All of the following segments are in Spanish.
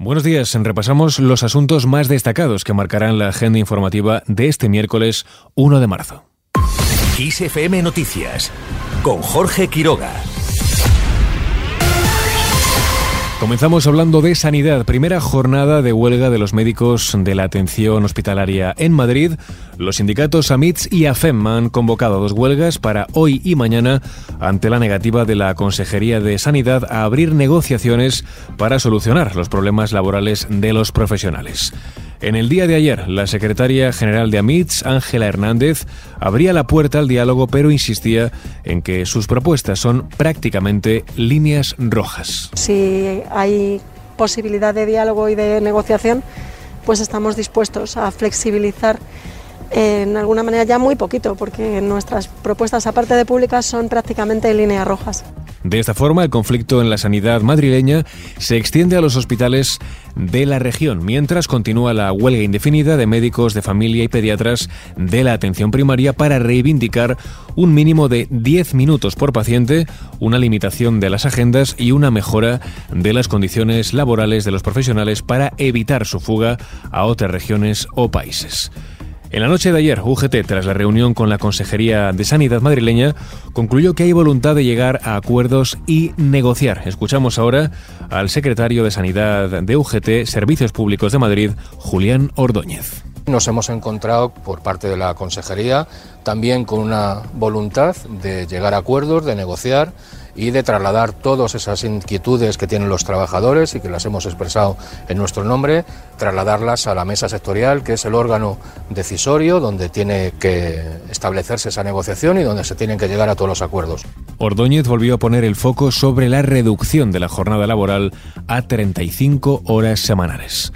Buenos días. Repasamos los asuntos más destacados que marcarán la agenda informativa de este miércoles 1 de marzo. XFM Noticias con Jorge Quiroga. Comenzamos hablando de sanidad. Primera jornada de huelga de los médicos de la atención hospitalaria en Madrid. Los sindicatos AMITS y AFEM han convocado dos huelgas para hoy y mañana ante la negativa de la Consejería de Sanidad a abrir negociaciones para solucionar los problemas laborales de los profesionales. En el día de ayer, la secretaria general de AMITS, Ángela Hernández, abría la puerta al diálogo, pero insistía en que sus propuestas son prácticamente líneas rojas. Si hay posibilidad de diálogo y de negociación, pues estamos dispuestos a flexibilizar en alguna manera ya muy poquito, porque nuestras propuestas, aparte de públicas, son prácticamente líneas rojas. De esta forma, el conflicto en la sanidad madrileña se extiende a los hospitales de la región, mientras continúa la huelga indefinida de médicos de familia y pediatras de la atención primaria para reivindicar un mínimo de 10 minutos por paciente, una limitación de las agendas y una mejora de las condiciones laborales de los profesionales para evitar su fuga a otras regiones o países. En la noche de ayer, UGT, tras la reunión con la Consejería de Sanidad madrileña, concluyó que hay voluntad de llegar a acuerdos y negociar. Escuchamos ahora al secretario de Sanidad de UGT, Servicios Públicos de Madrid, Julián Ordóñez. Nos hemos encontrado por parte de la Consejería también con una voluntad de llegar a acuerdos, de negociar y de trasladar todas esas inquietudes que tienen los trabajadores y que las hemos expresado en nuestro nombre, trasladarlas a la mesa sectorial, que es el órgano decisorio donde tiene que establecerse esa negociación y donde se tienen que llegar a todos los acuerdos. Ordóñez volvió a poner el foco sobre la reducción de la jornada laboral a 35 horas semanales.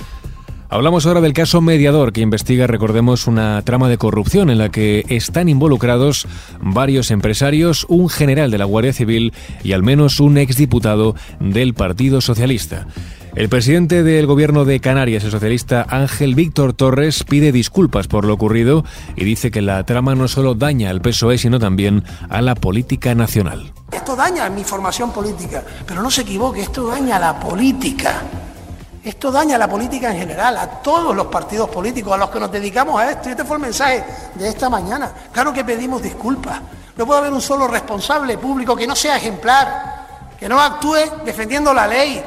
Hablamos ahora del caso Mediador, que investiga, recordemos, una trama de corrupción en la que están involucrados varios empresarios, un general de la Guardia Civil y al menos un exdiputado del Partido Socialista. El presidente del gobierno de Canarias, el socialista Ángel Víctor Torres, pide disculpas por lo ocurrido y dice que la trama no solo daña al PSOE, sino también a la política nacional. Esto daña mi formación política, pero no se equivoque, esto daña a la política. Esto daña a la política en general, a todos los partidos políticos, a los que nos dedicamos a esto. Y este fue el mensaje de esta mañana. Claro que pedimos disculpas. No puede haber un solo responsable público que no sea ejemplar, que no actúe defendiendo la ley,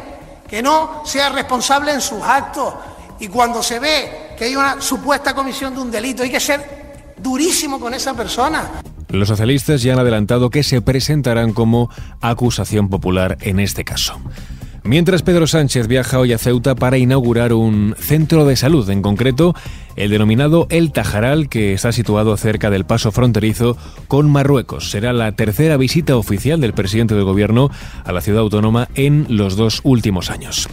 que no sea responsable en sus actos. Y cuando se ve que hay una supuesta comisión de un delito, hay que ser durísimo con esa persona. Los socialistas ya han adelantado que se presentarán como acusación popular en este caso. Mientras Pedro Sánchez viaja hoy a Ceuta para inaugurar un centro de salud, en concreto el denominado El Tajaral, que está situado cerca del paso fronterizo con Marruecos. Será la tercera visita oficial del presidente del gobierno a la ciudad autónoma en los dos últimos años.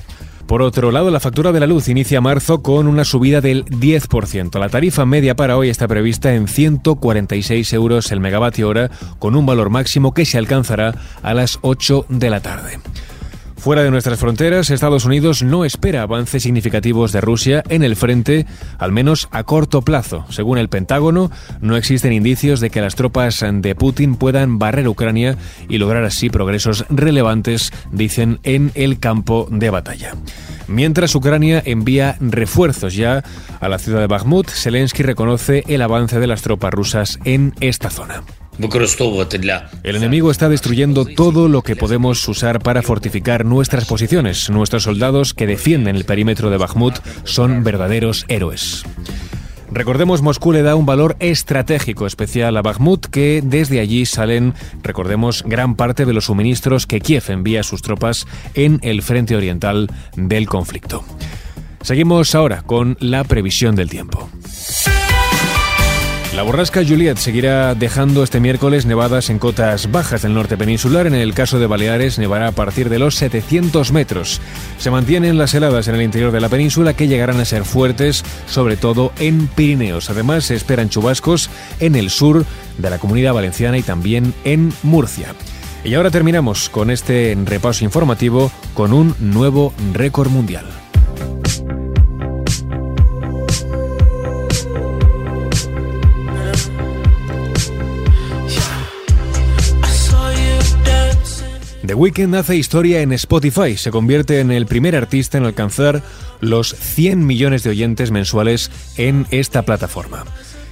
Por otro lado, la factura de la luz inicia marzo con una subida del 10%. La tarifa media para hoy está prevista en 146 euros el megavatio hora, con un valor máximo que se alcanzará a las 8 de la tarde. Fuera de nuestras fronteras, Estados Unidos no espera avances significativos de Rusia en el frente, al menos a corto plazo. Según el Pentágono, no existen indicios de que las tropas de Putin puedan barrer Ucrania y lograr así progresos relevantes, dicen, en el campo de batalla. Mientras Ucrania envía refuerzos ya a la ciudad de Bakhmut, Zelensky reconoce el avance de las tropas rusas en esta zona. El enemigo está destruyendo todo lo que podemos usar para fortificar nuestras posiciones. Nuestros soldados que defienden el perímetro de Bakhmut son verdaderos héroes. Recordemos, Moscú le da un valor estratégico especial a Bakhmut, que desde allí salen, recordemos, gran parte de los suministros que Kiev envía a sus tropas en el frente oriental del conflicto. Seguimos ahora con la previsión del tiempo. La borrasca Juliet seguirá dejando este miércoles nevadas en cotas bajas del norte peninsular. En el caso de Baleares, nevará a partir de los 700 metros. Se mantienen las heladas en el interior de la península que llegarán a ser fuertes, sobre todo en Pirineos. Además, se esperan chubascos en el sur de la comunidad valenciana y también en Murcia. Y ahora terminamos con este repaso informativo con un nuevo récord mundial. The Weeknd hace historia en Spotify, se convierte en el primer artista en alcanzar los 100 millones de oyentes mensuales en esta plataforma.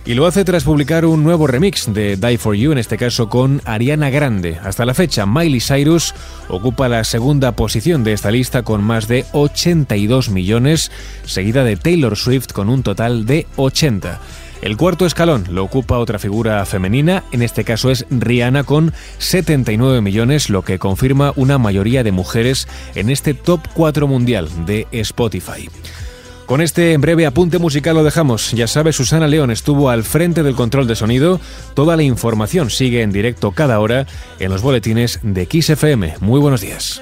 Y lo hace tras publicar un nuevo remix de Die For You, en este caso con Ariana Grande. Hasta la fecha, Miley Cyrus ocupa la segunda posición de esta lista con más de 82 millones, seguida de Taylor Swift con un total de 80. El cuarto escalón lo ocupa otra figura femenina, en este caso es Rihanna con 79 millones, lo que confirma una mayoría de mujeres en este top 4 mundial de Spotify. Con este breve apunte musical lo dejamos. Ya sabe, Susana León estuvo al frente del control de sonido. Toda la información sigue en directo cada hora en los boletines de XFM. Muy buenos días.